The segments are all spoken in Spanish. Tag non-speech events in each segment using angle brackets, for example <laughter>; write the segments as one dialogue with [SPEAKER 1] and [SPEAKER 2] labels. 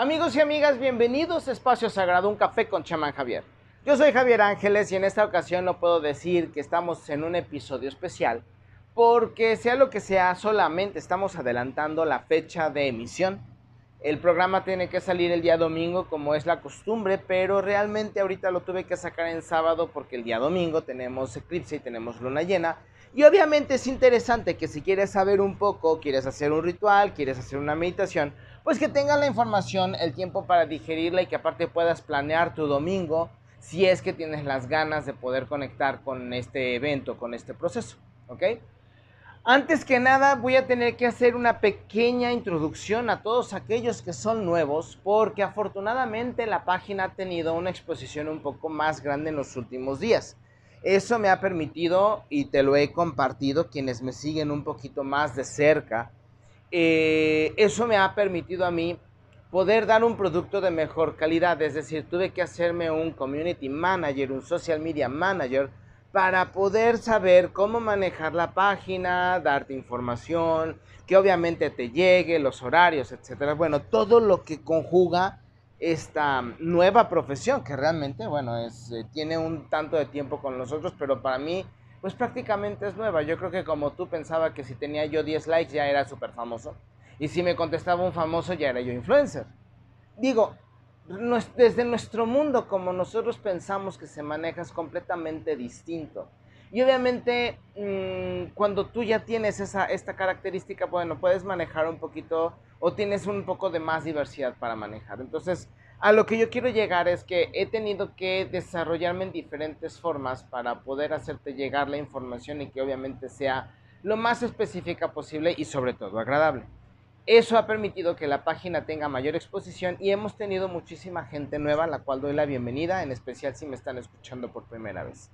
[SPEAKER 1] Amigos y amigas, bienvenidos a Espacio Sagrado, un café con chamán Javier. Yo soy Javier Ángeles y en esta ocasión no puedo decir que estamos en un episodio especial porque sea lo que sea, solamente estamos adelantando la fecha de emisión. El programa tiene que salir el día domingo como es la costumbre, pero realmente ahorita lo tuve que sacar en sábado porque el día domingo tenemos eclipse y tenemos luna llena. Y obviamente es interesante que si quieres saber un poco, quieres hacer un ritual, quieres hacer una meditación, pues que tengas la información, el tiempo para digerirla y que aparte puedas planear tu domingo si es que tienes las ganas de poder conectar con este evento, con este proceso, ¿ok? Antes que nada voy a tener que hacer una pequeña introducción a todos aquellos que son nuevos porque afortunadamente la página ha tenido una exposición un poco más grande en los últimos días. Eso me ha permitido y te lo he compartido quienes me siguen un poquito más de cerca eh, eso me ha permitido a mí poder dar un producto de mejor calidad. Es decir, tuve que hacerme un community manager, un social media manager, para poder saber cómo manejar la página, darte información, que obviamente te llegue, los horarios, etcétera. Bueno, todo lo que conjuga esta nueva profesión, que realmente, bueno, es, eh, tiene un tanto de tiempo con nosotros, pero para mí pues prácticamente es nueva. Yo creo que como tú pensaba que si tenía yo 10 likes ya era súper famoso. Y si me contestaba un famoso ya era yo influencer. Digo, desde nuestro mundo como nosotros pensamos que se maneja es completamente distinto. Y obviamente mm, cuando tú ya tienes esa, esta característica, bueno, puedes manejar un poquito o tienes un poco de más diversidad para manejar. Entonces, a lo que yo quiero llegar es que he tenido que desarrollarme en diferentes formas para poder hacerte llegar la información y que obviamente sea lo más específica posible y sobre todo agradable. Eso ha permitido que la página tenga mayor exposición y hemos tenido muchísima gente nueva, a la cual doy la bienvenida, en especial si me están escuchando por primera vez.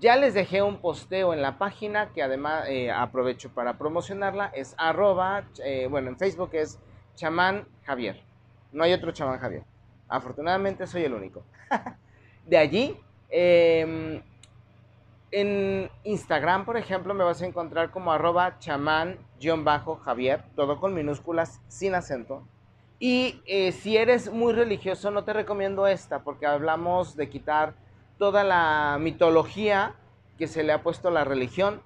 [SPEAKER 1] Ya les dejé un posteo en la página que además eh, aprovecho para promocionarla, es arroba, eh, bueno, en Facebook es chamán Javier. No hay otro chamán Javier. Afortunadamente soy el único. <laughs> de allí, em, en Instagram, por ejemplo, me vas a encontrar como arroba chamán-javier, todo con minúsculas, sin acento. Y eh, si eres muy religioso, no te recomiendo esta, porque hablamos de quitar toda la mitología que se le ha puesto a la religión,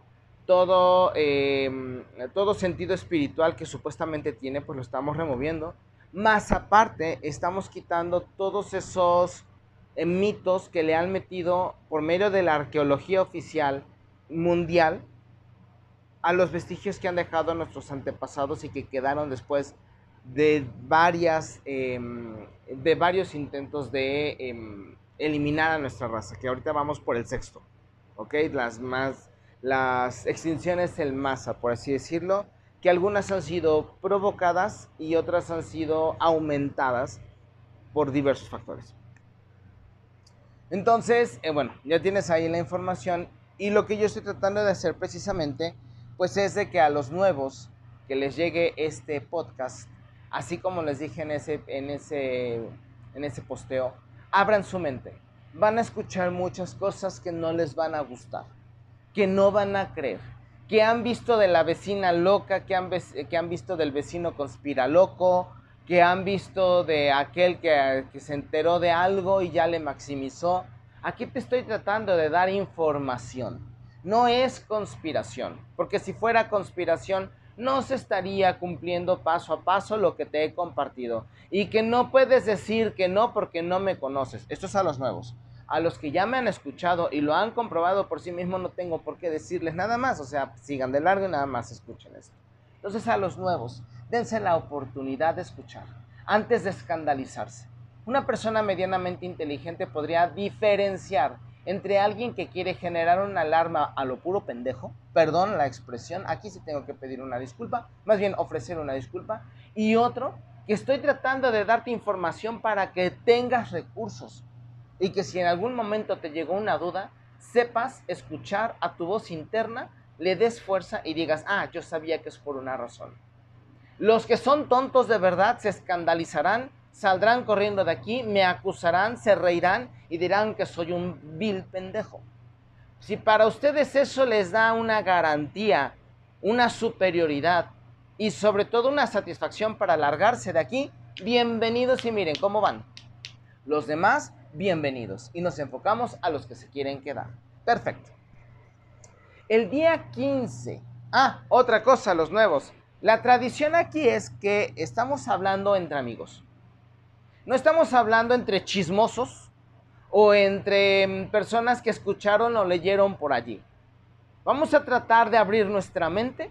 [SPEAKER 1] todo, em, todo sentido espiritual que supuestamente tiene, pues lo estamos removiendo más aparte, estamos quitando todos esos eh, mitos que le han metido por medio de la arqueología oficial mundial a los vestigios que han dejado nuestros antepasados y que quedaron después de varias em, de varios intentos de em, eliminar a nuestra raza que ahorita vamos por el sexto ok las más las extinciones en masa por así decirlo que algunas han sido provocadas y otras han sido aumentadas por diversos factores. Entonces, eh, bueno, ya tienes ahí la información y lo que yo estoy tratando de hacer precisamente, pues es de que a los nuevos que les llegue este podcast, así como les dije en ese, en ese, en ese posteo, abran su mente. Van a escuchar muchas cosas que no les van a gustar, que no van a creer que han visto de la vecina loca, que han, que han visto del vecino conspira loco, que han visto de aquel que, que, se enteró de algo y ya le maximizó. Aquí te estoy tratando de dar información. No es conspiración, porque si fuera conspiración no se estaría cumpliendo paso a paso lo que te he compartido. Y que no puedes decir que no porque no me conoces. Esto es a los nuevos a los que ya me han escuchado y lo han comprobado por sí mismos, no tengo por qué decirles nada más. O sea, sigan de largo y nada más escuchen esto. Entonces a los nuevos, dense la oportunidad de escuchar antes de escandalizarse. Una persona medianamente inteligente podría diferenciar entre alguien que quiere generar una alarma a lo puro pendejo, perdón la expresión, aquí sí tengo que pedir una disculpa, más bien ofrecer una disculpa, y otro que estoy tratando de darte información para que tengas recursos, y que si en algún momento te llegó una duda, sepas escuchar a tu voz interna, le des fuerza y digas, ah, yo sabía que es por una razón. Los que son tontos de verdad se escandalizarán, saldrán corriendo de aquí, me acusarán, se reirán y dirán que soy un vil pendejo. Si para ustedes eso les da una garantía, una superioridad y sobre todo una satisfacción para largarse de aquí, bienvenidos y miren cómo van. Los demás, bienvenidos. Y nos enfocamos a los que se quieren quedar. Perfecto. El día 15. Ah, otra cosa, los nuevos. La tradición aquí es que estamos hablando entre amigos. No estamos hablando entre chismosos o entre mm, personas que escucharon o leyeron por allí. Vamos a tratar de abrir nuestra mente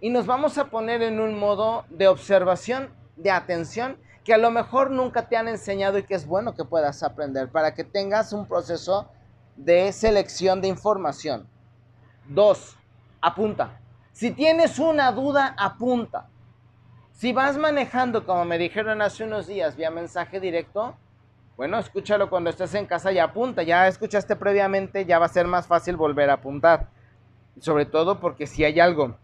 [SPEAKER 1] y nos vamos a poner en un modo de observación, de atención, que a lo mejor nunca te han enseñado y que es bueno que puedas aprender para que tengas un proceso de selección de información. Dos, apunta. Si tienes una duda, apunta. Si vas manejando, como me dijeron hace unos días, vía mensaje directo, bueno, escúchalo cuando estés en casa y apunta. Ya escuchaste previamente, ya va a ser más fácil volver a apuntar. Sobre todo porque si hay algo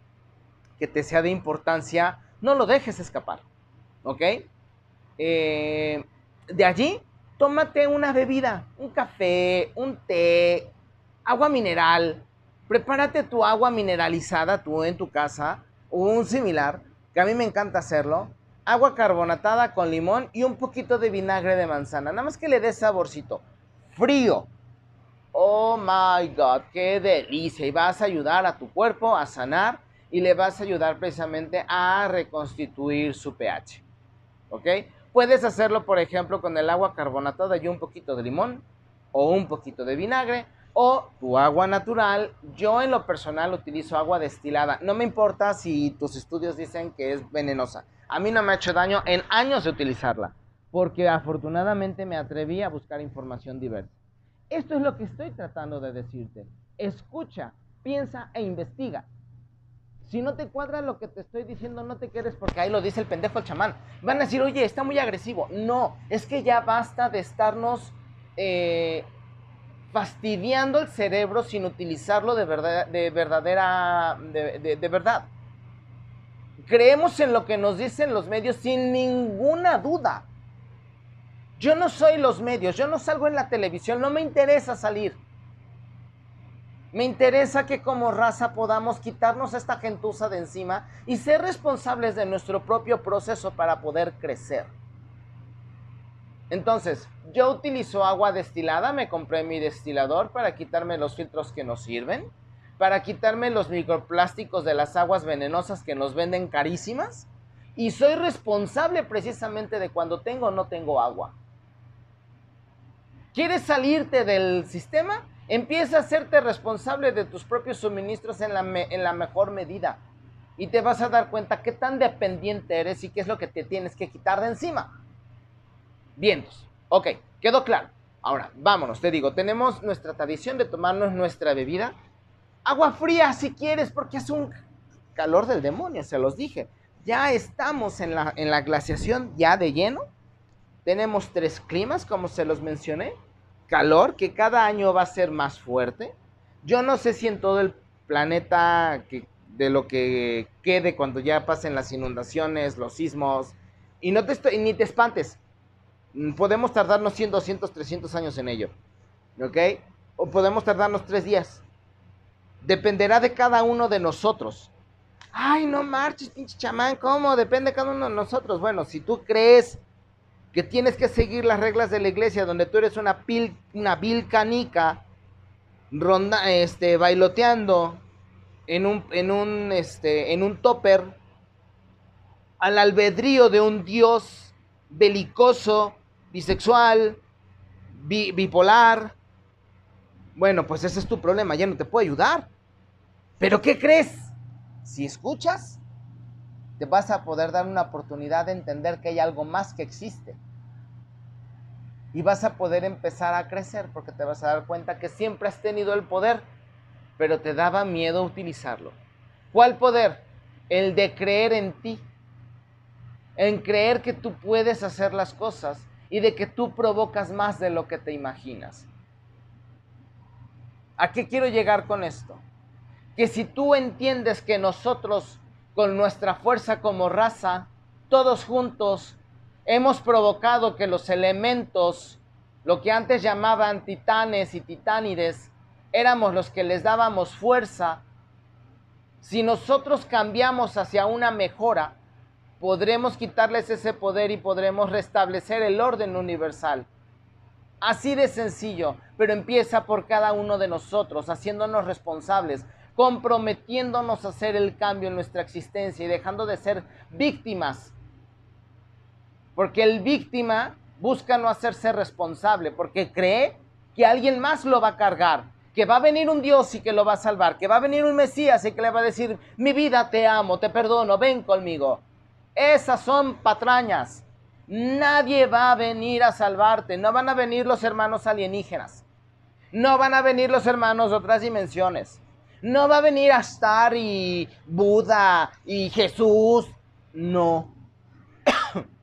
[SPEAKER 1] que te sea de importancia, no lo dejes escapar. ¿Ok? Eh, de allí, tómate una bebida, un café, un té, agua mineral, prepárate tu agua mineralizada tú en tu casa o un similar, que a mí me encanta hacerlo. Agua carbonatada con limón y un poquito de vinagre de manzana. Nada más que le dé saborcito. Frío. Oh my God, qué delicia. Y vas a ayudar a tu cuerpo a sanar y le vas a ayudar precisamente a reconstituir su pH. ¿Ok? Puedes hacerlo, por ejemplo, con el agua carbonatada y un poquito de limón o un poquito de vinagre o tu agua natural. Yo en lo personal utilizo agua destilada. No me importa si tus estudios dicen que es venenosa. A mí no me ha hecho daño en años de utilizarla, porque afortunadamente me atreví a buscar información diversa. Esto es lo que estoy tratando de decirte. Escucha, piensa e investiga. Si no te cuadra lo que te estoy diciendo, no te quedes porque ahí lo dice el pendejo el chamán. Van a decir, oye, está muy agresivo. No, es que ya basta de estarnos eh, fastidiando el cerebro sin utilizarlo de, verdad, de verdadera, de, verdad. Creemos en lo que nos dicen los medios sin ninguna duda. Yo no soy los medios, yo no salgo en la televisión, no me interesa salir. Me interesa que como raza podamos quitarnos esta gentuza de encima y ser responsables de nuestro propio proceso para poder crecer. Entonces, yo utilizo agua destilada, me compré mi destilador para quitarme los filtros que nos sirven, para quitarme los microplásticos de las aguas venenosas que nos venden carísimas, y soy responsable precisamente de cuando tengo o no tengo agua. ¿Quieres salirte del sistema? Empieza a hacerte responsable de tus propios suministros en la, en la mejor medida. Y te vas a dar cuenta qué tan dependiente eres y qué es lo que te tienes que quitar de encima. Vientos. Ok, quedó claro. Ahora, vámonos, te digo, tenemos nuestra tradición de tomarnos nuestra bebida. Agua fría si quieres, porque es un calor del demonio, se los dije. Ya estamos en la, en la glaciación ya de lleno. Tenemos tres climas, como se los mencioné. Calor, que cada año va a ser más fuerte. Yo no sé si en todo el planeta que, de lo que quede cuando ya pasen las inundaciones, los sismos. Y no te estoy, ni te espantes, podemos tardarnos 100, 200, 300 años en ello. ¿Ok? O podemos tardarnos tres días. Dependerá de cada uno de nosotros. Ay, no marches, pinche chamán, ¿cómo? Depende de cada uno de nosotros. Bueno, si tú crees que tienes que seguir las reglas de la iglesia, donde tú eres una, vil canica, ronda, este, bailoteando en un, en un, este, en un topper, al albedrío de un dios belicoso, bisexual, bipolar. Bueno, pues ese es tu problema, ya no te puedo ayudar. Pero ¿qué crees? Si escuchas, te vas a poder dar una oportunidad de entender que hay algo más que existe. Y vas a poder empezar a crecer porque te vas a dar cuenta que siempre has tenido el poder, pero te daba miedo utilizarlo. ¿Cuál poder? El de creer en ti. En creer que tú puedes hacer las cosas y de que tú provocas más de lo que te imaginas. ¿A qué quiero llegar con esto? Que si tú entiendes que nosotros, con nuestra fuerza como raza, todos juntos, hemos provocado que los elementos, lo que antes llamaban titanes y titánides, éramos los que les dábamos fuerza, si nosotros cambiamos hacia una mejora, podremos quitarles ese poder y podremos restablecer el orden universal. Así de sencillo, pero empieza por cada uno de nosotros, haciéndonos responsables, comprometiéndonos a hacer el cambio en nuestra existencia y dejando de ser víctimas. Porque el víctima busca no hacerse responsable, porque cree que alguien más lo va a cargar, que va a venir un Dios y que lo va a salvar, que va a venir un Mesías y que le va a decir, mi vida te amo, te perdono, ven conmigo. Esas son patrañas. Nadie va a venir a salvarte. No van a venir los hermanos alienígenas. No van a venir los hermanos de otras dimensiones. No va a venir a estar y Buda y Jesús. No.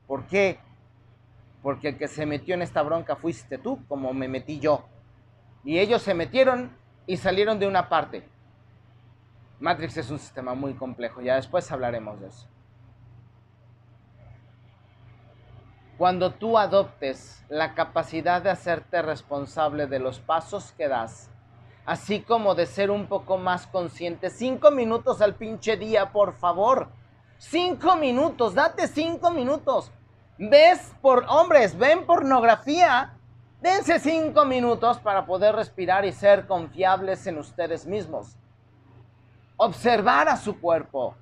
[SPEAKER 1] ¿Por qué? Porque el que se metió en esta bronca fuiste tú, como me metí yo. Y ellos se metieron y salieron de una parte. Matrix es un sistema muy complejo, ya después hablaremos de eso. Cuando tú adoptes la capacidad de hacerte responsable de los pasos que das, así como de ser un poco más consciente, cinco minutos al pinche día, por favor. Cinco minutos, date cinco minutos. ¿Ves por hombres, ven pornografía? Dense cinco minutos para poder respirar y ser confiables en ustedes mismos. Observar a su cuerpo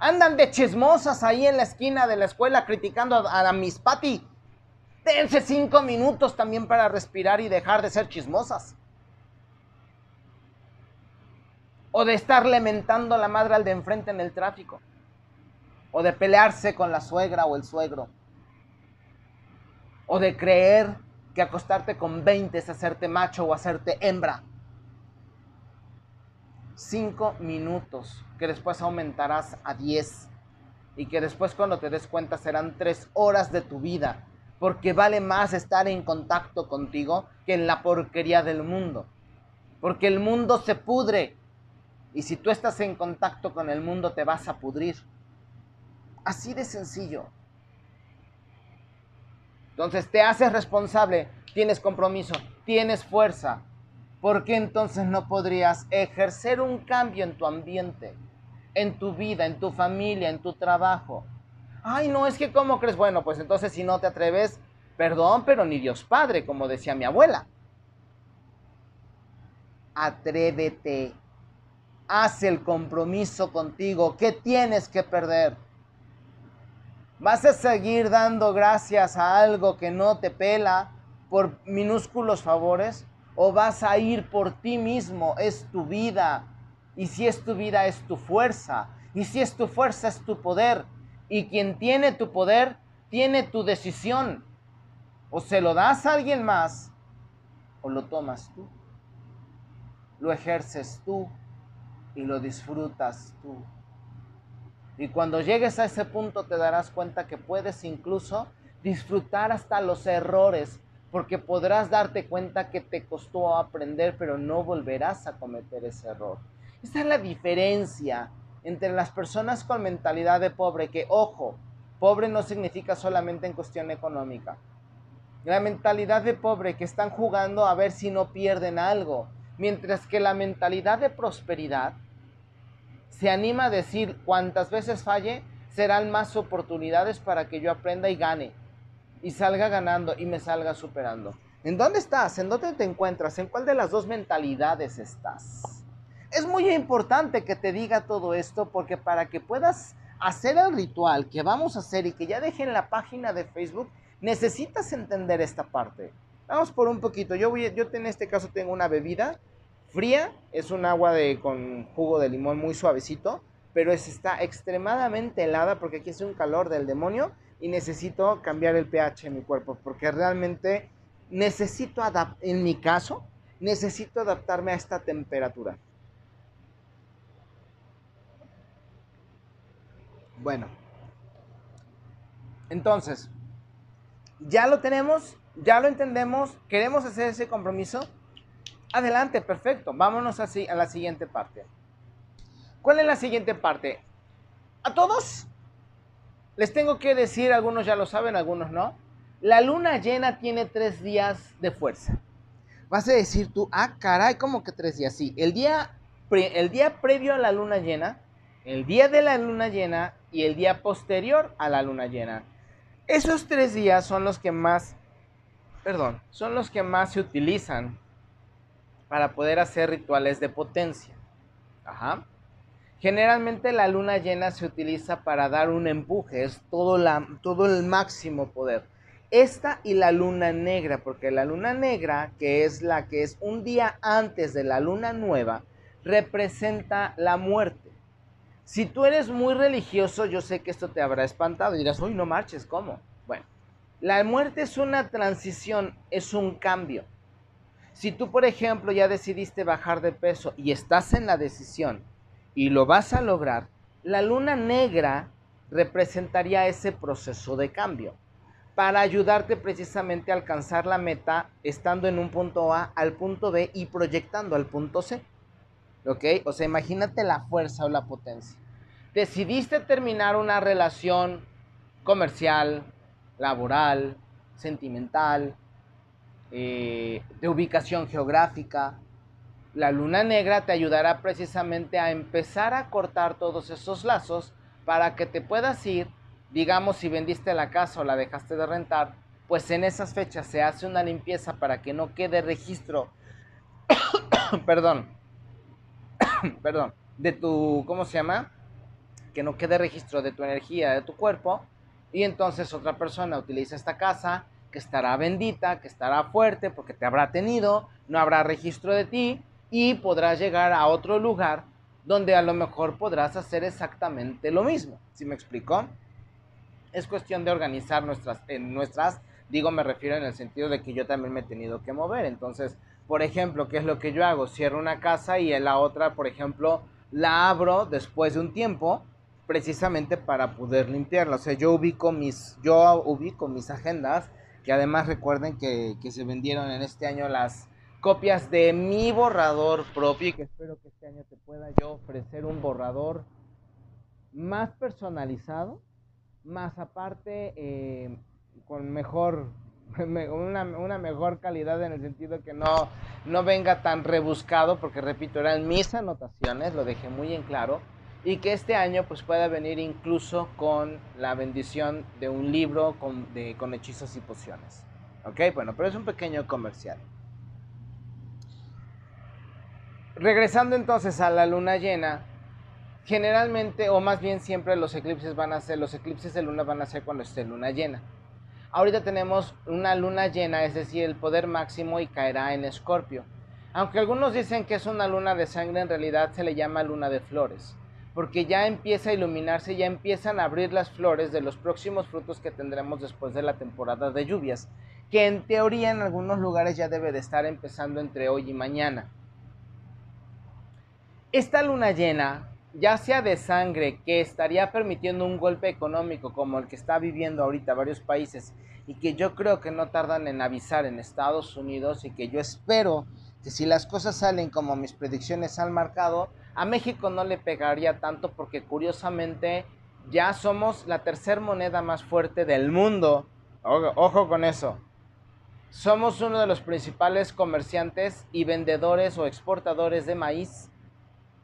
[SPEAKER 1] Andan de chismosas ahí en la esquina de la escuela criticando a, la Miss Patty. Dense cinco minutos también para respirar y dejar de ser chismosas. O de estar lamentando a la madre al de enfrente en el tráfico. O de pelearse con la suegra o el suegro. O de creer que acostarte con 20 es hacerte macho o hacerte hembra cinco minutos, que después aumentarás a 10 y que después cuando te des cuenta serán tres horas de tu vida, porque vale más estar en contacto contigo que en la porquería del mundo, porque el mundo se pudre y si tú estás en contacto con el mundo te vas a pudrir. Así de sencillo. Entonces te haces responsable, tienes compromiso, tienes fuerza, ¿por qué entonces no podrías ejercer un cambio en tu ambiente, en tu vida, en tu familia, en tu trabajo? Ay, no, es que ¿cómo crees? Bueno, pues entonces si no te atreves, perdón, pero ni Dios Padre, como decía mi abuela. Atrévete, haz el compromiso contigo, ¿qué tienes que perder? ¿Vas a seguir dando gracias a algo que no te pela por minúsculos favores? o vas a ir por ti mismo, es tu vida. Y si es tu vida, es tu fuerza. Y si es tu fuerza, es tu poder. Y quien tiene tu poder, tiene tu decisión. O se lo das a alguien más, o lo tomas tú. Lo ejerces tú y lo disfrutas tú. Y cuando llegues a ese punto te darás cuenta que puedes incluso disfrutar hasta los errores porque podrás darte cuenta que te costó aprender, pero no volverás a cometer ese error. Esa es la diferencia entre las personas con mentalidad de pobre, que ojo, pobre no significa solamente en cuestión económica. La mentalidad de pobre que están jugando a ver si no pierden algo, mientras que la mentalidad de prosperidad se anima a decir cuantas veces falle, serán más oportunidades para que yo aprenda y gane y salga ganando y me salga superando. ¿En dónde estás? ¿En dónde te encuentras? ¿En cuál de las dos mentalidades estás? Es muy importante que te diga todo esto porque para que puedas hacer el ritual que vamos a hacer y que ya dejen la página de Facebook, necesitas entender esta parte. Vamos por un poquito. Yo, voy, yo en este caso tengo una bebida fría, es un agua de, con jugo de limón muy suavecito, pero es, está extremadamente helada porque aquí es un calor del demonio y necesito cambiar el pH en mi cuerpo porque realmente necesito adaptar, en mi caso, necesito adaptarme a esta temperatura. Bueno, entonces, ya lo tenemos, ya lo entendemos, queremos hacer ese compromiso. Adelante, perfecto. Vámonos así a la siguiente parte. ¿Cuál es la siguiente parte? A todos les tengo que decir, algunos ya lo saben, algunos no. La luna llena tiene tres días de fuerza. Vas a decir tú, ah, caray, ¿cómo que tres días? Sí, el día, el día previo a la luna llena, el día de la luna llena y el día posterior a la luna llena. Esos tres días son los que más, perdón, son los que más se utilizan para poder hacer rituales de potencia. Generalmente la luna llena se utiliza para dar un empuje, es todo el máximo poder. Esta y la luna negra, porque la luna negra, que es la que es un día antes de la luna nueva, representa la muerte. Si tú eres muy religioso, yo sé que esto te habrá espantado y dirás, uy, no marches, ¿cómo? Bueno, la muerte es una transición, es un cambio. Si tú, por ejemplo, ya decidiste bajar de peso y estás en la decisión y lo vas a lograr, la luna negra representaría ese proceso de cambio para ayudarte precisamente a alcanzar la meta estando en un punto A al punto B y proyectando al punto C. ¿Ok? O sea, imagínate la fuerza o la potencia. Decidiste terminar una relación comercial, laboral, sentimental, eh, de ubicación geográfica. La luna negra te ayudará precisamente a empezar a cortar todos esos lazos para que te puedas ir, digamos si vendiste la casa o la dejaste de rentar, pues en esas fechas se hace una limpieza para que no quede registro, <coughs> perdón, <coughs> perdón, de tu, ¿cómo se llama? Que no quede registro de tu energía, de tu cuerpo, y entonces otra persona utiliza esta casa que estará bendita, que estará fuerte porque te habrá tenido, no habrá registro de ti y podrás llegar a otro lugar donde a lo mejor podrás hacer exactamente lo mismo. ¿Sí me explicó? Es cuestión de organizar nuestras, en nuestras, digo, me refiero en el sentido de que yo también me he tenido que mover. Entonces, por ejemplo, ¿qué es lo que yo hago? Cierro una casa y en la otra, por ejemplo, la abro después de un tiempo precisamente para poder limpiarla. O sea, yo ubico mis, yo ubico mis agendas que además recuerden que, se vendieron en este año las copias de mi borrador propio y que espero que este año te pueda yo ofrecer un borrador más personalizado, más aparte eh, con mejor <laughs> una, una, mejor calidad en el sentido que no, no venga tan rebuscado, porque repito, eran mis anotaciones, lo dejé muy en claro y que este año pues pueda venir incluso con la bendición de un libro con, de, con hechizos y pociones. ¿Ok? Bueno, pero es un pequeño comercial. Regresando entonces a la luna llena, generalmente, o más bien siempre los eclipses van a ser, los eclipses de luna van a ser cuando esté luna llena. Ahorita tenemos una luna llena, es decir, el poder máximo y caerá en escorpio. Aunque algunos dicen que es una luna de sangre, en realidad se le llama luna de flores porque ya empieza a iluminarse, ya empiezan a abrir las flores de los próximos frutos que tendremos después de la temporada de lluvias, que en teoría en algunos lugares ya debe de estar empezando entre hoy y mañana. Esta luna llena, ya sea de sangre, que estaría permitiendo un golpe económico como el que está viviendo ahorita varios países y que yo creo que no tardan en avisar en Estados Unidos y que yo espero que si las cosas salen como mis predicciones han marcado, a México no le pegaría tanto porque curiosamente ya somos la tercera moneda más fuerte del mundo. Ojo, con eso. Somos uno de los principales comerciantes y vendedores o exportadores de maíz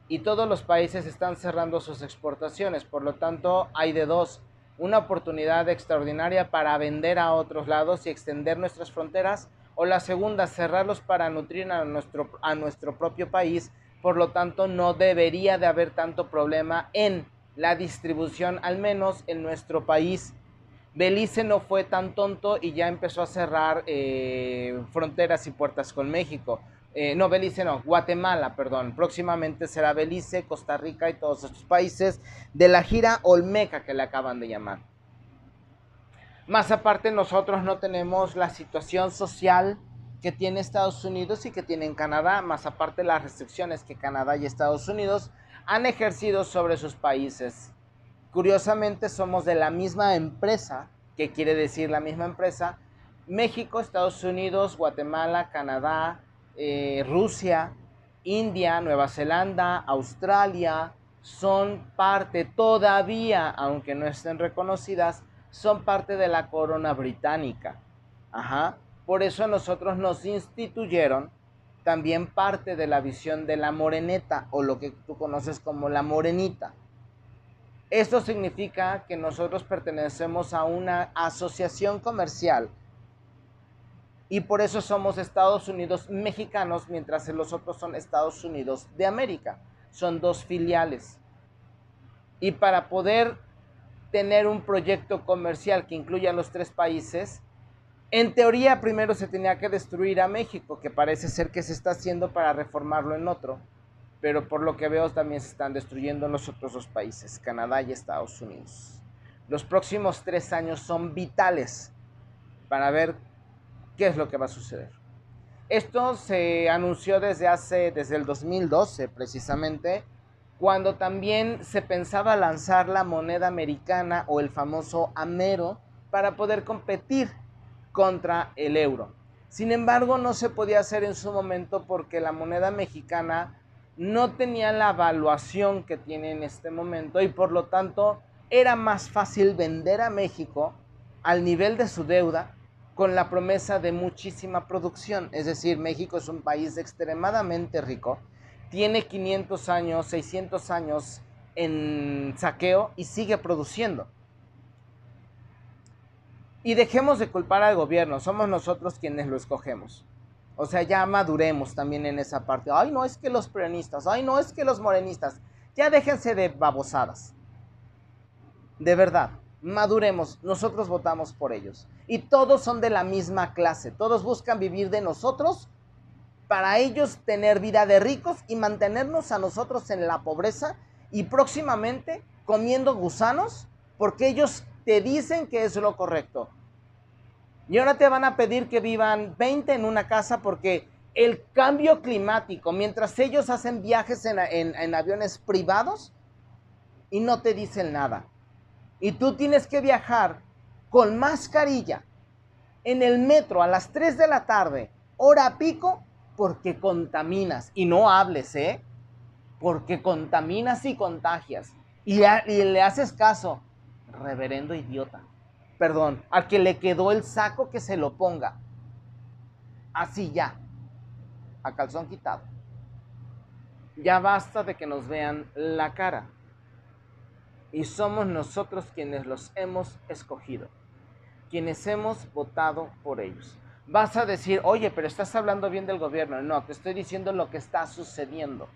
[SPEAKER 1] y todos los países están cerrando sus exportaciones. Por lo tanto, hay de dos. Una oportunidad extraordinaria para vender a otros lados y extender nuestras fronteras. O la segunda, cerrarlos para nutrir a nuestro, a nuestro propio país por lo tanto no debería de haber tanto problema en la distribución, al menos en nuestro país. Belice no fue tan tonto y ya empezó a cerrar eh, fronteras y puertas con México. Eh, no, Belice no, Guatemala, perdón. Próximamente será Belice, Costa Rica y todos estos países de la gira Olmeca que le acaban de llamar. Más aparte, nosotros no tenemos la situación social que tiene Estados Unidos y que tiene Canadá, más aparte las restricciones que Canadá y Estados Unidos han ejercido sobre sus países. Curiosamente somos de la misma empresa, que quiere decir la misma empresa, México, Estados Unidos, Guatemala, Canadá, eh, Rusia, India, Nueva Zelanda, Australia, son parte todavía, aunque no estén reconocidas, son parte de la corona británica. Ajá. Por eso nosotros nos instituyeron también parte de la visión de la moreneta o lo que tú conoces como la morenita. Esto significa que nosotros pertenecemos a una asociación comercial y por eso somos Estados Unidos mexicanos, mientras los otros son Estados Unidos de América. Son dos filiales. Y para poder tener un proyecto comercial que incluya a los tres países, en teoría primero se tenía que destruir a México, que parece ser que se está haciendo para reformarlo en otro, pero por lo que veo también se están destruyendo los otros dos países, Canadá y Estados Unidos. Los próximos tres años son vitales para ver qué es lo que va a suceder. Esto se anunció desde hace, desde el 2012 precisamente, cuando también se pensaba lanzar la moneda americana o el famoso Amero para poder competir contra el euro. Sin embargo, no se podía hacer en su momento porque la moneda mexicana no tenía la evaluación que tiene en este momento y por lo tanto era más fácil vender a México al nivel de su deuda con la promesa de muchísima producción. Es decir, México es un país extremadamente rico, tiene 500 años, 600 años en saqueo y sigue produciendo. Y dejemos de culpar al gobierno, somos nosotros quienes lo escogemos. O sea, ya maduremos también en esa parte. Ay, no es que los peronistas, ay, no es que los morenistas. Ya déjense de babosadas. De verdad, maduremos, nosotros votamos por ellos. Y todos son de la misma clase, todos buscan vivir de nosotros para ellos tener vida de ricos y mantenernos a nosotros en la pobreza y próximamente comiendo gusanos porque ellos te dicen que es lo correcto. Y ahora te van a pedir que vivan 20 en una casa porque el cambio climático, mientras ellos hacen viajes en, en aviones privados y no te dicen nada y tú tienes que viajar con mascarilla en el metro a las 3 de la tarde, hora pico, porque contaminas. Y no hables, ¿eh? Porque contaminas y contagias. Y, y le haces caso, reverendo idiota. Perdón, al que le quedó el saco que se lo ponga. Así ya, a calzón quitado. Ya basta de que nos vean la cara y somos nosotros quienes los hemos escogido, quienes hemos votado por ellos. Vas a decir, oye, pero estás hablando bien del gobierno. No, te estoy diciendo lo que está sucediendo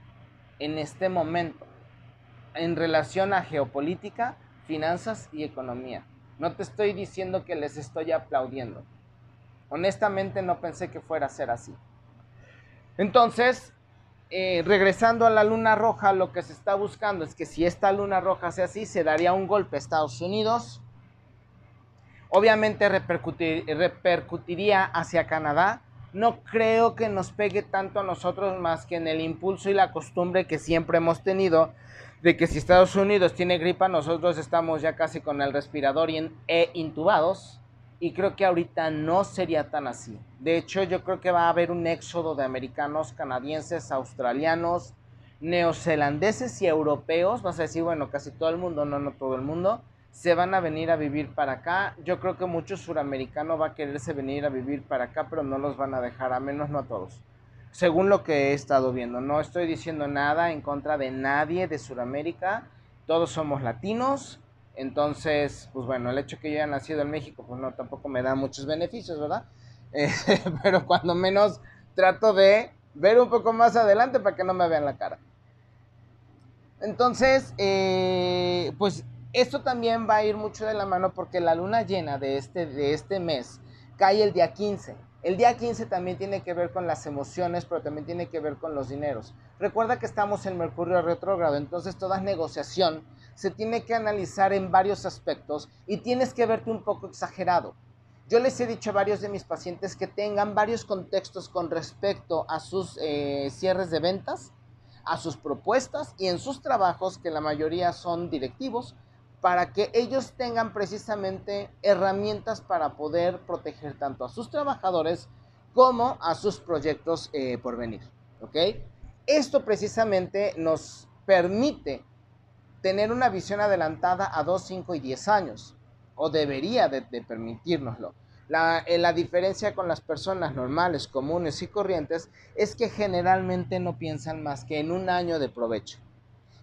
[SPEAKER 1] en este momento en relación a geopolítica, finanzas y economía. No te estoy diciendo que les estoy aplaudiendo. Honestamente no pensé que fuera a ser así. Entonces, eh, regresando a la luna roja, lo que se está buscando es que si esta luna roja sea así, se daría un golpe a Estados Unidos. Obviamente repercutiría hacia Canadá. No creo que nos pegue tanto a nosotros más que en el impulso y la costumbre que siempre hemos tenido de que si Estados Unidos tiene gripa, nosotros estamos ya casi con el respirador y e intubados y creo que ahorita no sería tan así. De hecho, yo creo que va a haber un éxodo de americanos, canadienses, australianos, neozelandeses y europeos. Vas a decir, bueno, casi todo el mundo, no, no todo el mundo, se van a venir a vivir para acá. Yo creo que muchos suramericanos va a quererse venir a vivir para acá, pero no los van a dejar, a menos no a todos. Según lo que he estado viendo, no estoy diciendo nada en contra de nadie de Suramérica. Todos somos latinos, entonces, pues bueno, el hecho que yo haya nacido en México, pues no, tampoco me da muchos beneficios, ¿verdad? <laughs> Eh, pero cuando menos trato de ver un poco más adelante para que no me vean la cara. Entonces, eh, pues esto también va a ir mucho de la mano porque la luna llena de este, de este mes cae el día 15. El día 15 también tiene que ver con las emociones, pero también tiene que ver con los dineros. Recuerda que estamos en Mercurio retrógrado, entonces toda negociación se tiene que analizar en varios aspectos y tienes que verte un poco exagerado. Yo les he dicho a varios de mis pacientes que tengan varios contextos con respecto a sus eh, cierres de ventas, a sus propuestas y en sus trabajos, que la mayoría son directivos, para que ellos tengan precisamente herramientas para poder proteger tanto a sus trabajadores como a sus proyectos eh, por venir. ¿ok? Esto precisamente nos permite tener una visión adelantada a 2, 5 y 10 años, o debería de, permitirnoslo. La, eh, la, diferencia con las personas normales, comunes y corrientes es que generalmente no piensan más que en un año de provecho.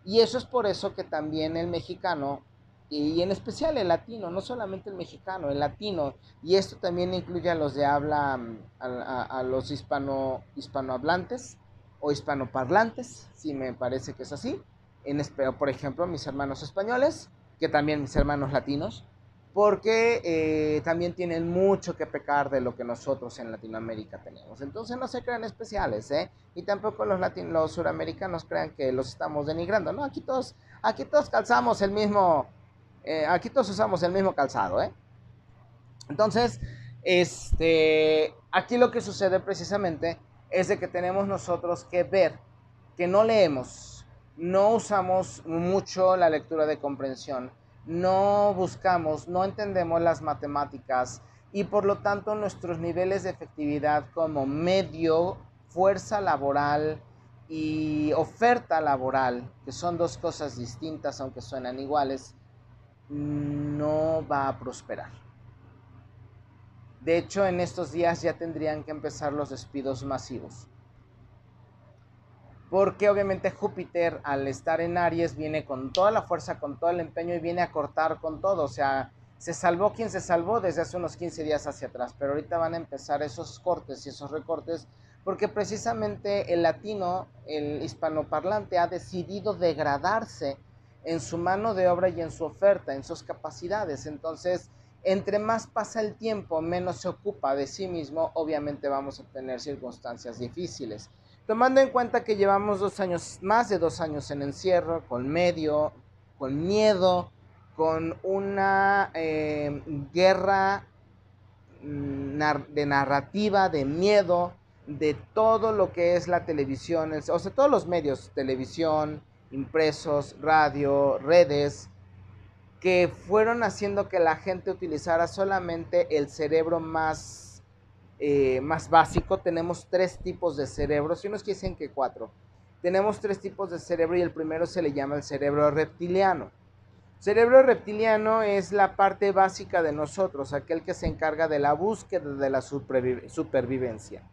[SPEAKER 1] Y eso es por eso que también el mexicano, y en especial el latino, no solamente el mexicano, el latino, y esto también incluye a los de habla, a, los hispano, hispanohablantes o hispanoparlantes, si me parece que es así, en, por ejemplo, mis hermanos españoles, que también mis hermanos latinos, porque eh, también tienen mucho que pecar de lo que nosotros en Latinoamérica tenemos. Entonces no se crean especiales, ¿eh? Y tampoco los, los suramericanos crean que los estamos denigrando, ¿no? Aquí todos, aquí todos calzamos el mismo, eh, aquí todos usamos el mismo calzado, ¿eh? Entonces, este, aquí lo que sucede precisamente es de que tenemos nosotros que ver que no leemos, no usamos mucho la lectura de comprensión, no buscamos, no entendemos las matemáticas y por lo tanto nuestros niveles de efectividad como medio, fuerza laboral y oferta laboral, que son dos cosas distintas aunque suenan iguales, no va a prosperar. De hecho, en estos días ya tendrían que empezar los despidos masivos. Porque obviamente Júpiter al estar en Aries viene con toda la fuerza, con todo el empeño y viene a cortar con todo, o sea, se salvó quien se salvó desde hace unos 15 días hacia atrás, pero ahorita van a empezar esos cortes y esos recortes porque precisamente el latino, el hispanoparlante ha decidido degradarse en su mano de obra y en su oferta, en sus capacidades, entonces entre más pasa el tiempo, menos se ocupa de sí mismo, obviamente vamos a tener circunstancias difíciles. Tomando en cuenta que llevamos dos años, más de dos años en encierro, con medio, con miedo, con una eh, guerra mm, de narrativa, de miedo, de todo lo que es la televisión, o sea, todos los medios, televisión, impresos, radio, redes, que fueron haciendo que la gente utilizara solamente el cerebro más eh, más básico, tenemos tres tipos de cerebro, si unos dicen que cuatro. Tenemos tres tipos de cerebro y el primero se le llama el cerebro reptiliano. Cerebro reptiliano es la parte básica de nosotros, aquel que se encarga de la búsqueda de la supervivencia.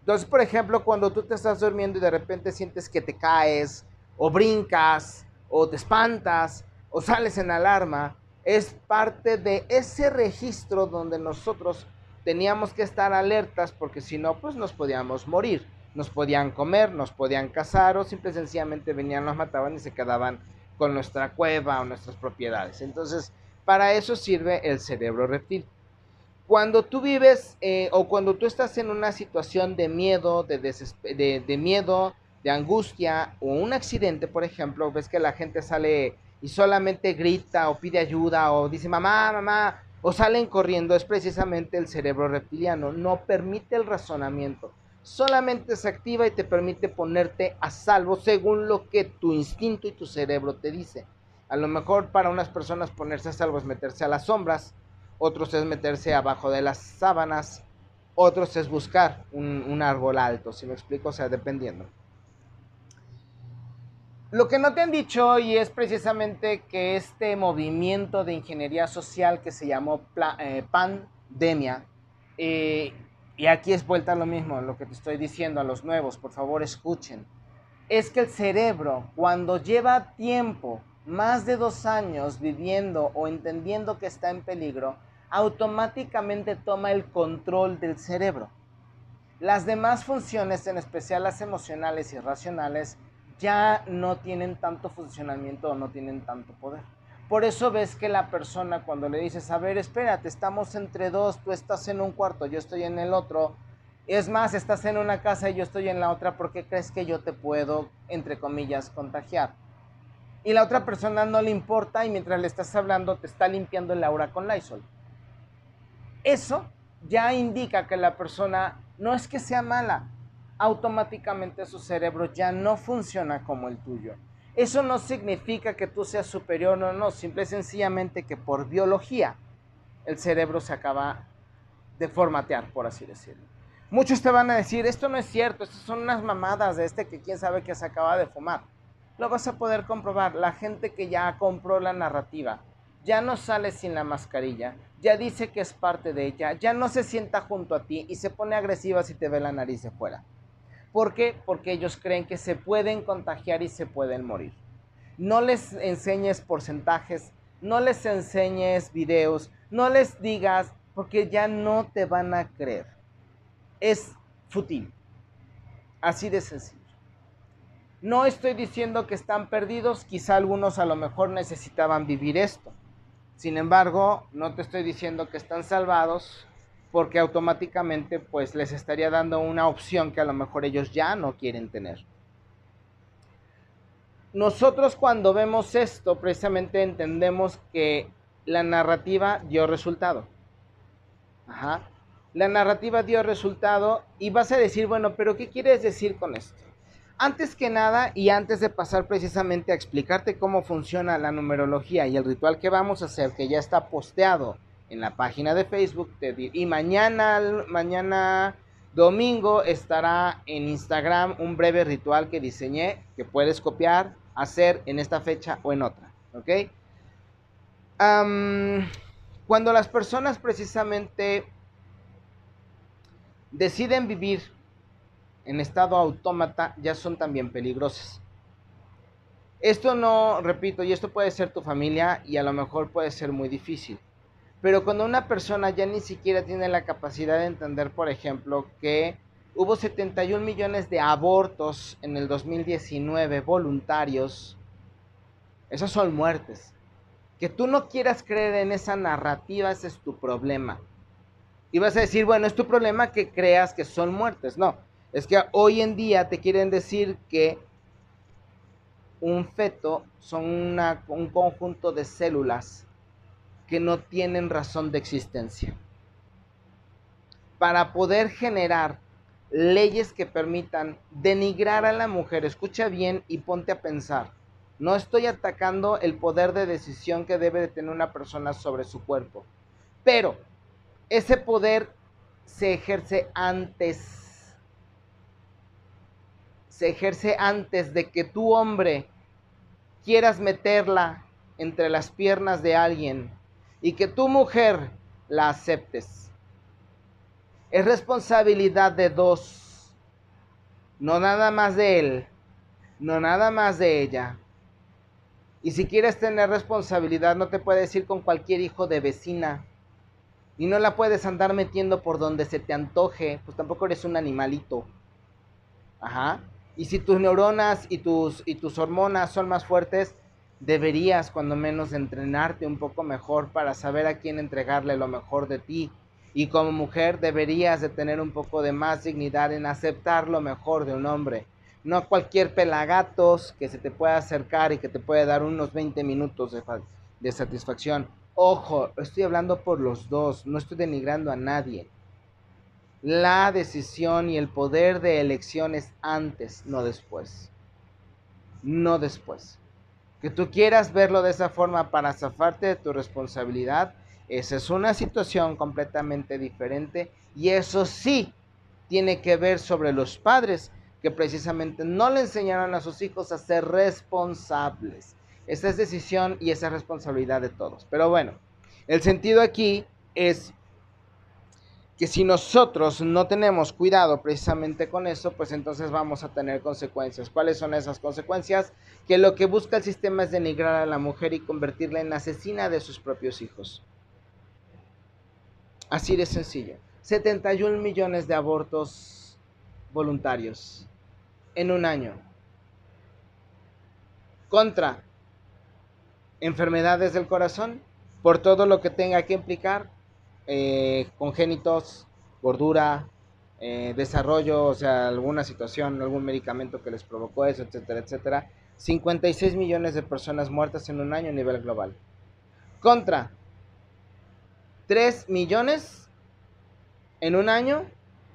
[SPEAKER 1] Entonces, por ejemplo, cuando tú te estás durmiendo y de repente sientes que te caes, o brincas, o te espantas, o sales en alarma, es parte de ese registro donde nosotros teníamos que estar alertas porque si no, pues nos podíamos morir. Nos podían comer, nos podían cazar o simple y sencillamente venían, nos mataban y se quedaban con nuestra cueva o nuestras propiedades. Entonces, para eso sirve el cerebro reptil. Cuando tú vives eh, o cuando tú estás en una situación de miedo, de, de, de miedo, de angustia o un accidente, por ejemplo, ves que la gente sale y solamente grita o pide ayuda o dice, mamá, mamá, o salen corriendo es precisamente el cerebro reptiliano. No permite el razonamiento. Solamente se activa y te permite ponerte a salvo según lo que tu instinto y tu cerebro te dice. A lo mejor para unas personas ponerse a salvo es meterse a las sombras, otros es meterse abajo de las sábanas, otros es buscar un, un árbol alto, si me explico, o sea, dependiendo. Lo que no te han dicho hoy es precisamente que este movimiento de ingeniería social que se llamó eh, pandemia, eh, y aquí es vuelta lo mismo, lo que te estoy diciendo a los nuevos, por favor escuchen, es que el cerebro cuando lleva tiempo, más de dos años viviendo o entendiendo que está en peligro, automáticamente toma el control del cerebro. Las demás funciones, en especial las emocionales y racionales, ya no tienen tanto funcionamiento o no tienen tanto poder. Por eso ves que la persona cuando le dices, a ver, espérate, estamos entre dos, tú estás en un cuarto, yo estoy en el otro, es más, estás en una casa y yo estoy en la otra, ¿por qué crees que yo te puedo, entre comillas, contagiar? Y la otra persona no le importa y mientras le estás hablando te está limpiando el aura con Lysol. Eso ya indica que la persona no es que sea mala, automáticamente su cerebro ya no funciona como el tuyo. Eso no significa que tú seas superior, no, no, simple y sencillamente que por biología el cerebro se acaba de formatear, por así decirlo. Muchos te van a decir, esto no es cierto, estas son unas mamadas de este que quién sabe que se acaba de fumar. Lo vas a poder comprobar, la gente que ya compró la narrativa, ya no sale sin la mascarilla, ya dice que es parte de ella, ya no se sienta junto a ti y se pone agresiva si te ve la nariz de fuera. ¿Por qué? Porque ellos creen que se pueden contagiar y se pueden morir. no les enseñes porcentajes, no les enseñes videos, no les digas, porque ya no te van a creer. Es fútil. Así de sencillo. No estoy diciendo que están perdidos, quizá algunos a lo mejor necesitaban vivir esto. Sin embargo, no te estoy diciendo que están salvados porque automáticamente pues les estaría dando una opción que a lo mejor ellos ya no quieren tener. Nosotros cuando vemos esto precisamente entendemos que la narrativa dio resultado. Ajá. La narrativa dio resultado y vas a decir, bueno, pero ¿qué quieres decir con esto? Antes que nada, y antes de pasar precisamente a explicarte cómo funciona la numerología y el ritual que vamos a hacer, que ya está posteado en la página de Facebook, y mañana, mañana domingo estará en Instagram un breve ritual que diseñé, que puedes copiar, hacer en esta fecha o en otra, ¿ok? cuando las personas precisamente deciden vivir en estado autómata ya son también peligrosas. Esto no, repito, y esto puede ser tu familia y a lo mejor puede ser muy difícil. Pero cuando una persona ya ni siquiera tiene la capacidad de entender, por ejemplo, que hubo 71 millones de abortos en el 2019 voluntarios, esas son muertes. Que tú no quieras creer en esa narrativa, ese es tu problema. Y vas a decir, bueno, es tu problema que creas que son muertes. No, es que hoy en día te quieren decir que un feto son un conjunto de células que no tienen razón de existencia. Para poder generar leyes que permitan denigrar a la mujer, escucha bien y ponte a pensar. No estoy atacando el poder de decisión que debe de tener una persona sobre su cuerpo, pero ese poder se ejerce antes se ejerce antes de que tu hombre quieras meterla entre las piernas de alguien y que tu mujer la aceptes. Es responsabilidad de dos, no nada más de él, no nada más de ella. Y si quieres tener responsabilidad, no te puedes ir con cualquier hijo de vecina. Y no la puedes andar metiendo por donde se te antoje, pues tampoco eres un animalito. Ajá. Y si tus neuronas y tus, y tus hormonas son más fuertes, deberías cuando menos entrenarte un poco mejor para saber a quién entregarle lo mejor de ti. Y como mujer deberías de tener un poco de más dignidad en aceptar lo mejor de un hombre. No cualquier pelagatos que se te pueda acercar y que te puede dar unos 20 minutos de, de satisfacción. Ojo, estoy hablando por los dos, no estoy denigrando a nadie la decisión y el poder de elecciones antes, no después. No después. Que tú quieras verlo de esa forma para zafarte de tu responsabilidad, esa es una situación completamente diferente y eso sí tiene que ver sobre los padres que precisamente no le enseñaron a sus hijos a ser responsables. Esa es decisión y esa es responsabilidad de todos. Pero bueno, el sentido aquí es que si nosotros no tenemos cuidado precisamente con eso, pues entonces vamos a tener consecuencias. ¿Cuáles son esas consecuencias? Que lo que busca el sistema es denigrar a la mujer y convertirla en asesina de sus propios hijos. Así de sencillo. 71 millones de abortos voluntarios en un año. Contra enfermedades del corazón, por todo lo que tenga que implicar, eh, congénitos, gordura, eh, desarrollo, o sea, alguna situación, algún medicamento que les provocó eso, etcétera, etcétera. 56 millones de personas muertas en un año a nivel global. Contra 3 millones en un año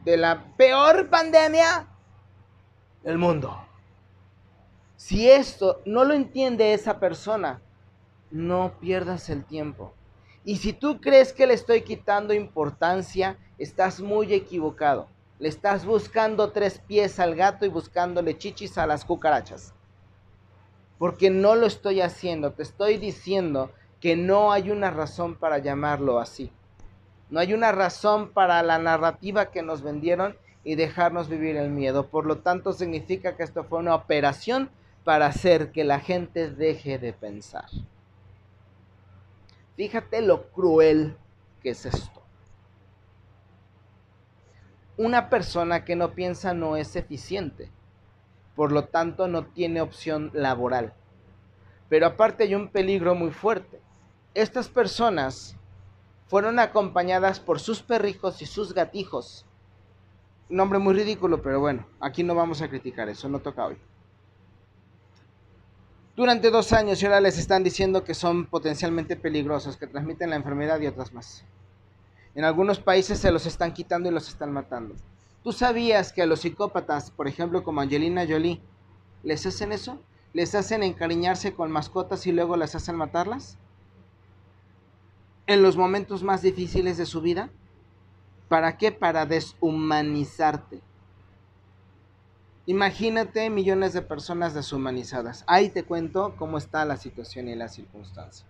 [SPEAKER 1] de la peor pandemia del mundo. Si esto no lo entiende esa persona, no pierdas el tiempo. Y si tú crees que le estoy quitando importancia, estás muy equivocado. Le estás buscando tres pies al gato y buscándole chichis a las cucarachas. Porque no lo estoy haciendo. Te estoy diciendo que no hay una razón para llamarlo así. No hay una razón para la narrativa que nos vendieron y dejarnos vivir el miedo. Por lo tanto, significa que esto fue una operación para hacer que la gente deje de pensar. Fíjate lo cruel que es esto. Una persona que no piensa no es eficiente, por lo tanto no tiene opción laboral. Pero aparte hay un peligro muy fuerte. Estas personas fueron acompañadas por sus perrijos y sus gatijos. Nombre muy ridículo, pero bueno, aquí no vamos a criticar eso, no toca hoy. Durante dos años y ahora les están diciendo que son potencialmente peligrosos, que transmiten la enfermedad y otras más. En algunos países se los están quitando y los están matando. ¿Tú sabías que a los psicópatas, por ejemplo como Angelina Jolie, les hacen eso? ¿Les hacen encariñarse con mascotas y luego las hacen matarlas? en los momentos más difíciles de su vida? ¿Para qué? Para deshumanizarte. Imagínate millones de personas deshumanizadas. Ahí te cuento cómo está la situación y la circunstancia.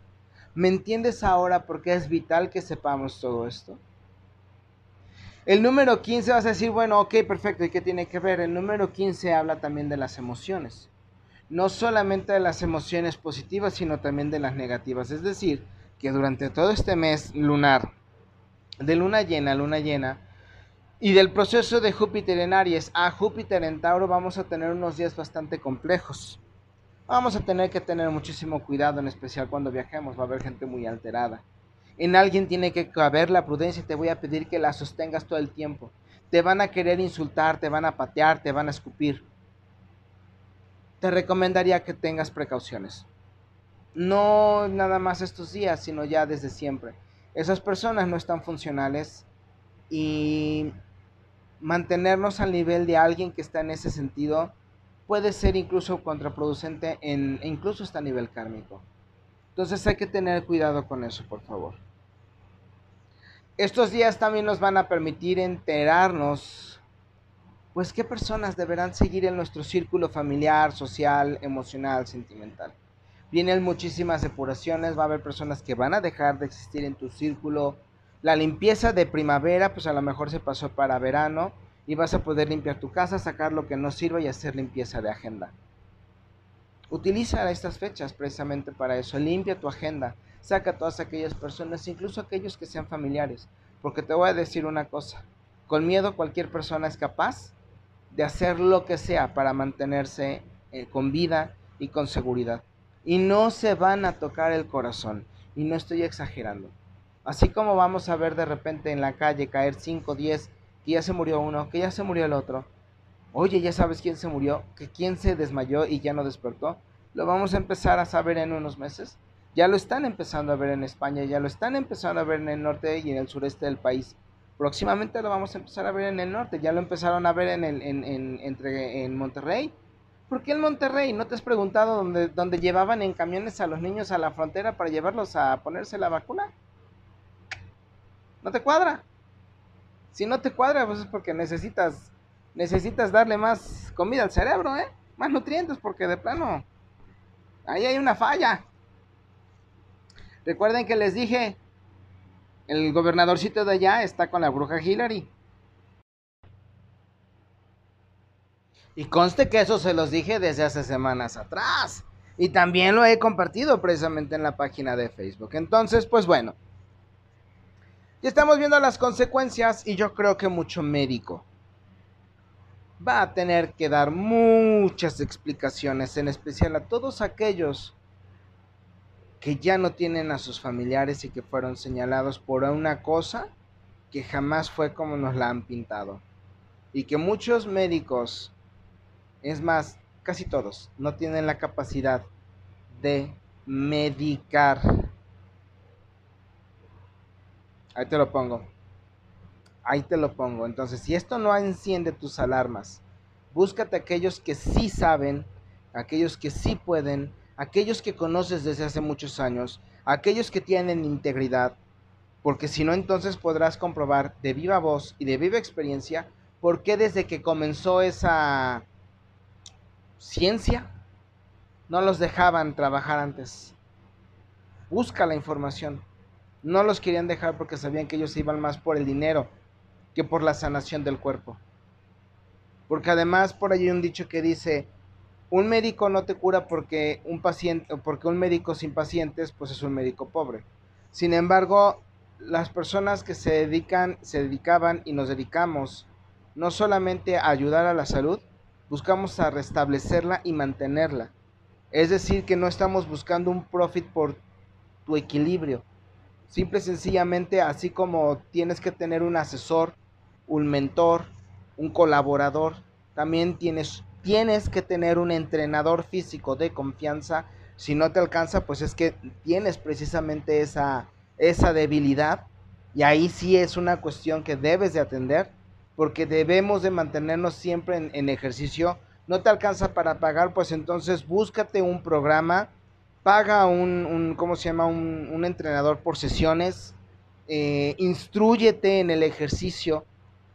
[SPEAKER 1] ¿Me entiendes ahora por qué es vital que sepamos todo esto? El número 15 vas a decir, bueno, ok, perfecto, ¿y qué tiene que ver? El número 15 habla también de las emociones. No solamente de las emociones positivas, sino también de las negativas. Es decir, que durante todo este mes lunar, de luna llena a luna llena, y del proceso de Júpiter en Aries a Júpiter en Tauro vamos a tener unos días bastante complejos. Vamos a tener que tener muchísimo cuidado, en especial cuando viajemos, va a haber gente muy alterada. En alguien tiene que caber la prudencia y te voy a pedir que la sostengas todo el tiempo. Te van a querer insultar, te van a patear, te van a escupir. Te recomendaría que tengas precauciones no nada más estos días, sino ya desde siempre. Esas personas no están funcionales y mantenernos al nivel de alguien que está en ese sentido puede ser incluso contraproducente en, incluso hasta nivel kármico. Entonces hay que tener cuidado con eso, por favor. Estos días también nos van a permitir enterarnos, pues, qué personas deberán seguir en nuestro círculo familiar, social, emocional, sentimental. Vienen muchísimas depuraciones, va a haber personas que van a dejar de existir en tu círculo. La limpieza de primavera, pues a lo mejor se pasó para verano y vas a poder limpiar tu casa, sacar lo que no sirva y hacer limpieza de agenda. Utiliza estas fechas precisamente para eso. Limpia tu agenda. Saca a todas aquellas personas, incluso aquellos que sean familiares. Porque te voy a decir una cosa. Con miedo cualquier persona es capaz de hacer lo que sea para mantenerse eh, con vida y con seguridad y no se van a tocar el corazón. Y no estoy exagerando. Así como vamos a ver de repente en la calle caer 5, 10, que ya se murió uno, que ya se murió el otro. Oye, ya sabes quién se murió, que quién se desmayó y ya no despertó. Lo vamos a empezar a saber en unos meses. Ya lo están empezando a ver en España, ya lo están empezando a ver en el norte y en el sureste del país. Próximamente lo vamos a empezar a ver en el norte. Ya lo empezaron a ver en, el, en, en, entre, en Monterrey ¿Por qué el Monterrey? ¿No te has preguntado dónde, dónde llevaban en camiones a los niños a la frontera para llevarlos a ponerse la vacuna? ¿No te cuadra? Si no te cuadra, pues es porque necesitas, necesitas darle más comida al cerebro, ¿eh? Más nutrientes, porque de plano, ahí hay una falla. Recuerden que les dije, el gobernadorcito de allá está con la bruja Hillary. Y conste que eso se los dije desde hace semanas atrás. Y también lo he compartido precisamente en la página de Facebook. Entonces, pues bueno. Ya estamos viendo las consecuencias y yo creo que mucho médico va a tener que dar muchas explicaciones, en especial a todos aquellos que ya no tienen a sus familiares y que fueron señalados por una cosa que jamás fue como nos la han pintado. Y que muchos médicos es más, casi todos no tienen la capacidad de medicar. Ahí te lo pongo. Ahí te lo pongo. Entonces, si esto no enciende tus alarmas, búscate aquellos que sí saben, aquellos que sí pueden, aquellos que conoces desde hace muchos años, aquellos que tienen integridad, porque si no, entonces podrás comprobar de viva voz y de viva experiencia por qué desde que comenzó esa ciencia, no los dejaban trabajar antes. Busca la información. No los querían dejar porque sabían que ellos iban más por el dinero que por la sanación del cuerpo. Porque además por ahí hay un dicho que dice, un médico no te cura porque un paciente, porque un médico sin pacientes, pues es un médico pobre. Sin embargo, las personas que se dedican, se dedicaban y nos dedicamos no solamente a ayudar a la salud, buscamos a restablecerla y mantenerla. Es decir, que no estamos buscando un profit por tu equilibrio. Simple y sencillamente, así como tienes que tener un asesor, un mentor, un colaborador, también tienes, tienes que tener un entrenador físico de confianza. Si no te alcanza, pues es que tienes precisamente esa, esa debilidad. Y ahí sí es una cuestión que debes de atender, porque debemos de mantenernos siempre en, ejercicio. No te alcanza para pagar, pues entonces búscate un programa, paga un, un ¿cómo se llama? Un, entrenador por sesiones, eh, instruyete en el ejercicio.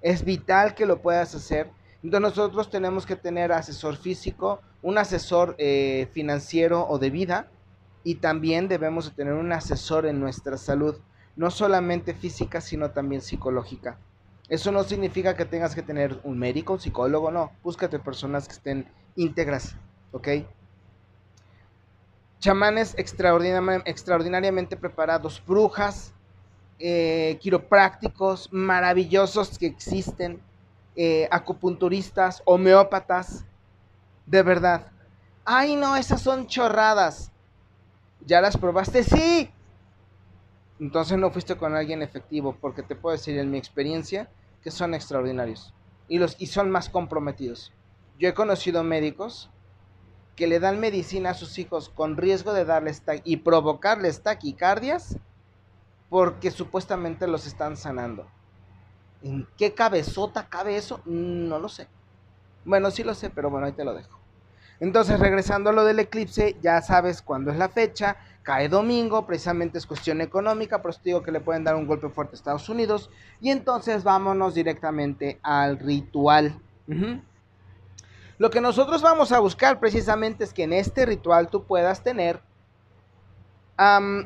[SPEAKER 1] Es vital que lo puedas hacer. Entonces nosotros tenemos que tener asesor físico, un asesor eh, financiero o de vida, y también debemos de tener un asesor en nuestra salud, no solamente física, sino también psicológica. Eso no significa que tengas que tener un médico, un psicólogo, no. Búscate personas que estén íntegras, ¿ok? Chamanes extraordinariamente, preparados, brujas, eh, quiroprácticos maravillosos que existen, eh, acupunturistas, homeópatas, de verdad. Ay, no, esas son chorradas. ¿Ya las probaste? Sí. Entonces no fuiste con alguien efectivo, porque te puedo decir en mi experiencia que son extraordinarios y, los, y son más comprometidos. Yo he conocido médicos que le dan medicina a sus hijos con riesgo de darles y provocarles taquicardias porque supuestamente los están sanando. ¿En qué cabezota cabe eso? No lo sé. Bueno, sí lo sé, pero bueno, ahí te lo dejo. Entonces, regresando a lo del eclipse, ya sabes cuándo es la fecha, cae domingo, precisamente es cuestión económica, pero te digo que le pueden dar un golpe fuerte a Estados Unidos. Y entonces vámonos directamente al ritual. Lo que nosotros vamos a buscar precisamente es que en este ritual tú puedas tener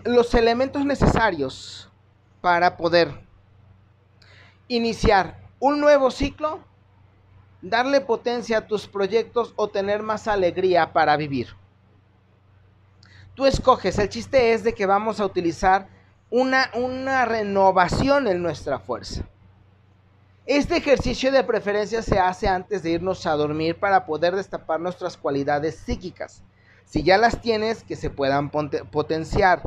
[SPEAKER 1] los elementos necesarios para poder iniciar un nuevo ciclo darle potencia a tus proyectos o tener más alegría para vivir. Tú escoges, el chiste es de que vamos a utilizar una, una renovación en nuestra fuerza. Este ejercicio de preferencia se hace antes de irnos a dormir para poder destapar nuestras cualidades psíquicas. Si ya las tienes, que se puedan potenciar.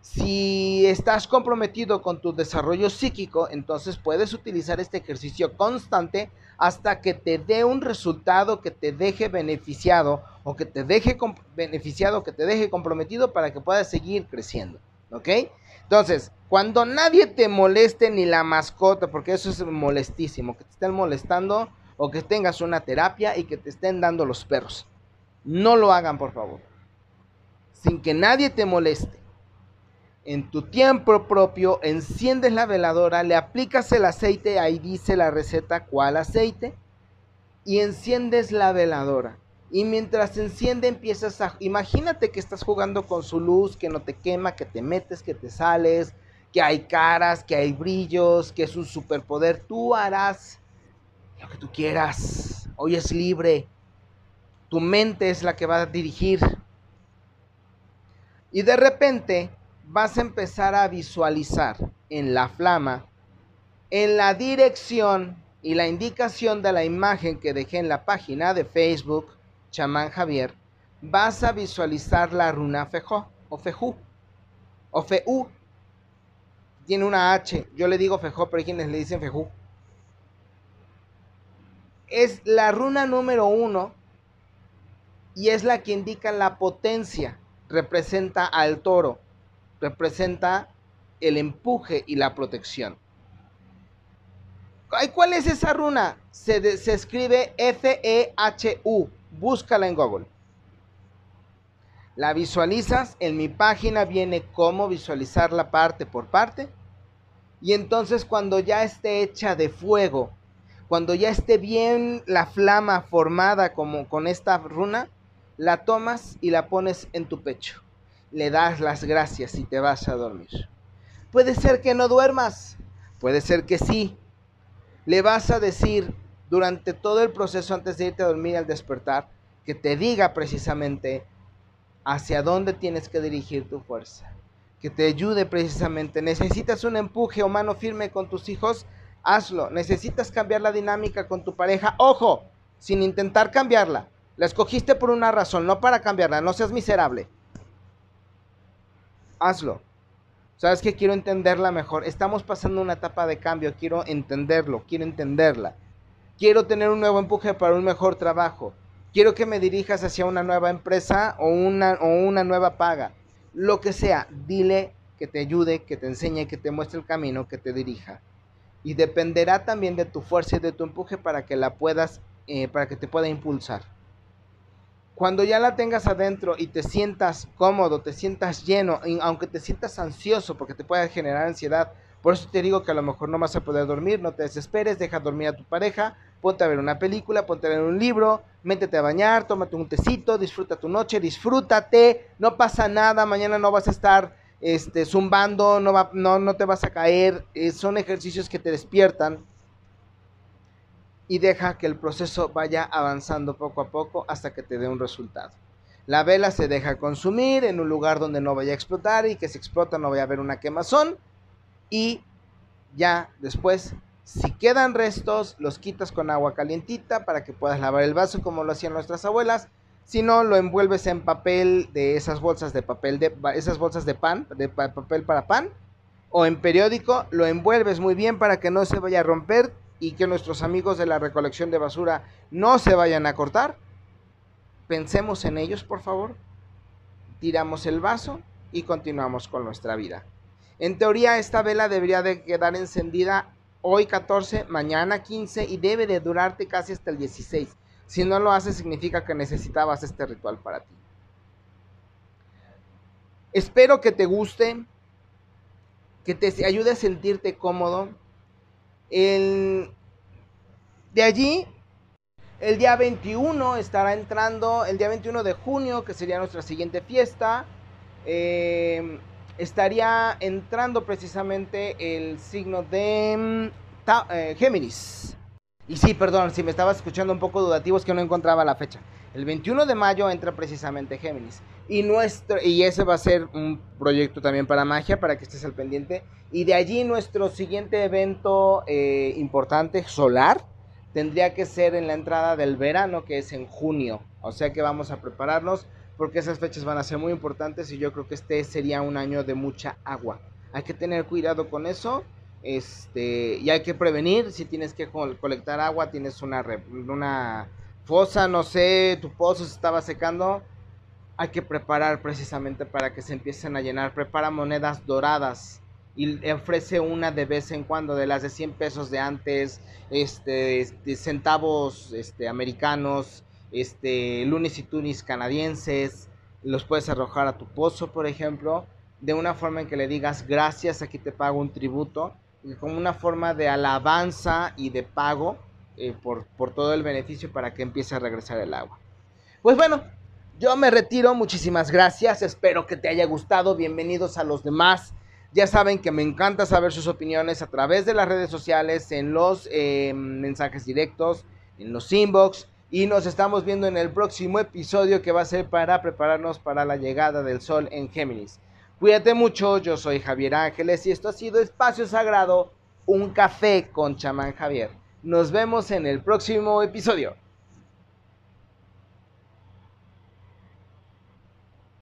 [SPEAKER 1] Si estás comprometido con tu desarrollo psíquico, entonces puedes utilizar este ejercicio constante hasta que te dé un resultado que te deje beneficiado o que te deje beneficiado, que te deje comprometido para que puedas seguir creciendo. ¿Ok? Entonces, cuando nadie te moleste ni la mascota, porque eso es molestísimo, que te estén molestando o que tengas una terapia y que te estén dando los perros. No lo hagan, por favor. Sin que nadie te moleste en tu tiempo propio, enciendes la veladora, le aplicas el aceite, ahí dice la receta cuál aceite, y enciendes la veladora. Y mientras se enciende empiezas a... Imagínate que estás jugando con su luz, que no te quema, que te metes, que te sales, que hay caras, que hay brillos, que es un superpoder. Tú harás lo que tú quieras. Hoy es libre. Tu mente es la que va a dirigir. Y de repente vas a empezar a visualizar en la flama, en la dirección y la indicación de la imagen que dejé en la página de Facebook, Chamán Javier, vas a visualizar la runa Fejó o Fejú o Feú. Tiene una H, yo le digo Fejó, pero hay quienes le dicen Fejú. Es la runa número uno y es la que indica la potencia, representa al toro representa el empuje y la protección. ¿Cuál es esa runa? Se, escribe F-E-H-U. Búscala en Google. La visualizas. En mi página viene cómo visualizarla parte por parte. Y entonces cuando ya esté hecha de fuego, cuando ya esté bien la flama formada como con esta runa, la tomas y la pones en tu pecho le das las gracias y te vas a dormir. Puede ser que no duermas, puede ser que sí. Le vas a decir durante todo el proceso antes de irte a dormir al despertar, que te diga precisamente hacia dónde tienes que dirigir tu fuerza, que te ayude precisamente. Necesitas un empuje o mano firme con tus hijos, hazlo. Necesitas cambiar la dinámica con tu pareja, ojo, sin intentar cambiarla. La escogiste por una razón, no para cambiarla, no seas miserable. Hazlo. ¿Sabes que Quiero entenderla mejor. Estamos pasando una etapa de cambio, quiero entenderlo, quiero entenderla. Quiero tener un nuevo empuje para un mejor trabajo. Quiero que me dirijas hacia una nueva empresa o una, o una nueva paga. Lo que sea, dile que te ayude, que te enseñe, que te muestre el camino, que te dirija. Y dependerá también de tu fuerza y de tu empuje para que la puedas, eh, para que te pueda impulsar. Cuando ya la tengas adentro y te sientas cómodo, te sientas lleno, aunque te sientas ansioso porque te pueda generar ansiedad, por eso te digo que a lo mejor no vas a poder dormir, no te desesperes, deja dormir a tu pareja, ponte a ver una película, ponte a ver un libro, métete a bañar, tómate un tecito, disfruta tu noche, disfrútate, no pasa nada, mañana no vas a estar este, zumbando, no, va, no, no te vas a caer, eh, son ejercicios que te despiertan y deja que el proceso vaya avanzando poco a poco hasta que te dé un resultado. La vela se deja consumir en un lugar donde no vaya a explotar y que si explota no vaya a haber una quemazón y ya después si quedan restos los quitas con agua calientita para que puedas lavar el vaso como lo hacían nuestras abuelas. Si no lo envuelves en papel de esas bolsas de papel de esas bolsas de pan de papel para pan o en periódico lo envuelves muy bien para que no se vaya a romper y que nuestros amigos de la recolección de basura no se vayan a cortar. Pensemos en ellos por favor. Tiramos el vaso y continuamos con nuestra vida en teoría esta vela debería de quedar encendida hoy 14, mañana 15 y debe de durarte casi hasta el 16. Si no lo haces significa que necesitabas este ritual para ti. Espero que te guste, que te ayude a sentirte cómodo. de allí, el día 21 estará entrando, el día 21 de junio, que sería nuestra siguiente fiesta. Eh, estaría entrando precisamente el signo de mm, eh, Géminis. Y sí, perdón, si me estabas escuchando un poco dudativo es que no encontraba la fecha. El 21 de mayo entra precisamente Géminis. Y, nuestro, y ese va a ser un proyecto también para magia, para que estés al pendiente. Y de allí nuestro siguiente evento eh, importante, solar, tendría que ser en la entrada del verano, que es en junio. O sea que vamos a prepararnos porque esas fechas van a ser muy importantes y yo creo que este sería un año de mucha agua. Hay que tener cuidado con eso. Este, y hay que prevenir si tienes que colectar agua, tienes una, una fosa, no sé, tu pozo se estaba secando, hay que preparar precisamente para que se empiecen a llenar. Prepara monedas doradas y ofrece una de vez en cuando de las de 100 pesos de antes, este, centavos este, americanos, este, lunes y tunis canadienses, los puedes arrojar a tu pozo, por ejemplo, de una forma en que le digas gracias, aquí te pago un tributo, como una forma de alabanza y de pago eh, por, por todo el beneficio para que empiece a regresar el agua. Pues bueno, yo me retiro, muchísimas gracias, espero que te haya gustado, bienvenidos a los demás. Ya saben que me encanta saber sus opiniones a través de las redes sociales, en los eh, mensajes directos, en los inbox y nos estamos viendo en el próximo episodio que va a ser para prepararnos para la llegada del sol en Géminis. Cuídate mucho, yo soy Javier Ángeles y esto ha sido Espacio Sagrado, un café con chamán Javier. Nos vemos en el próximo episodio.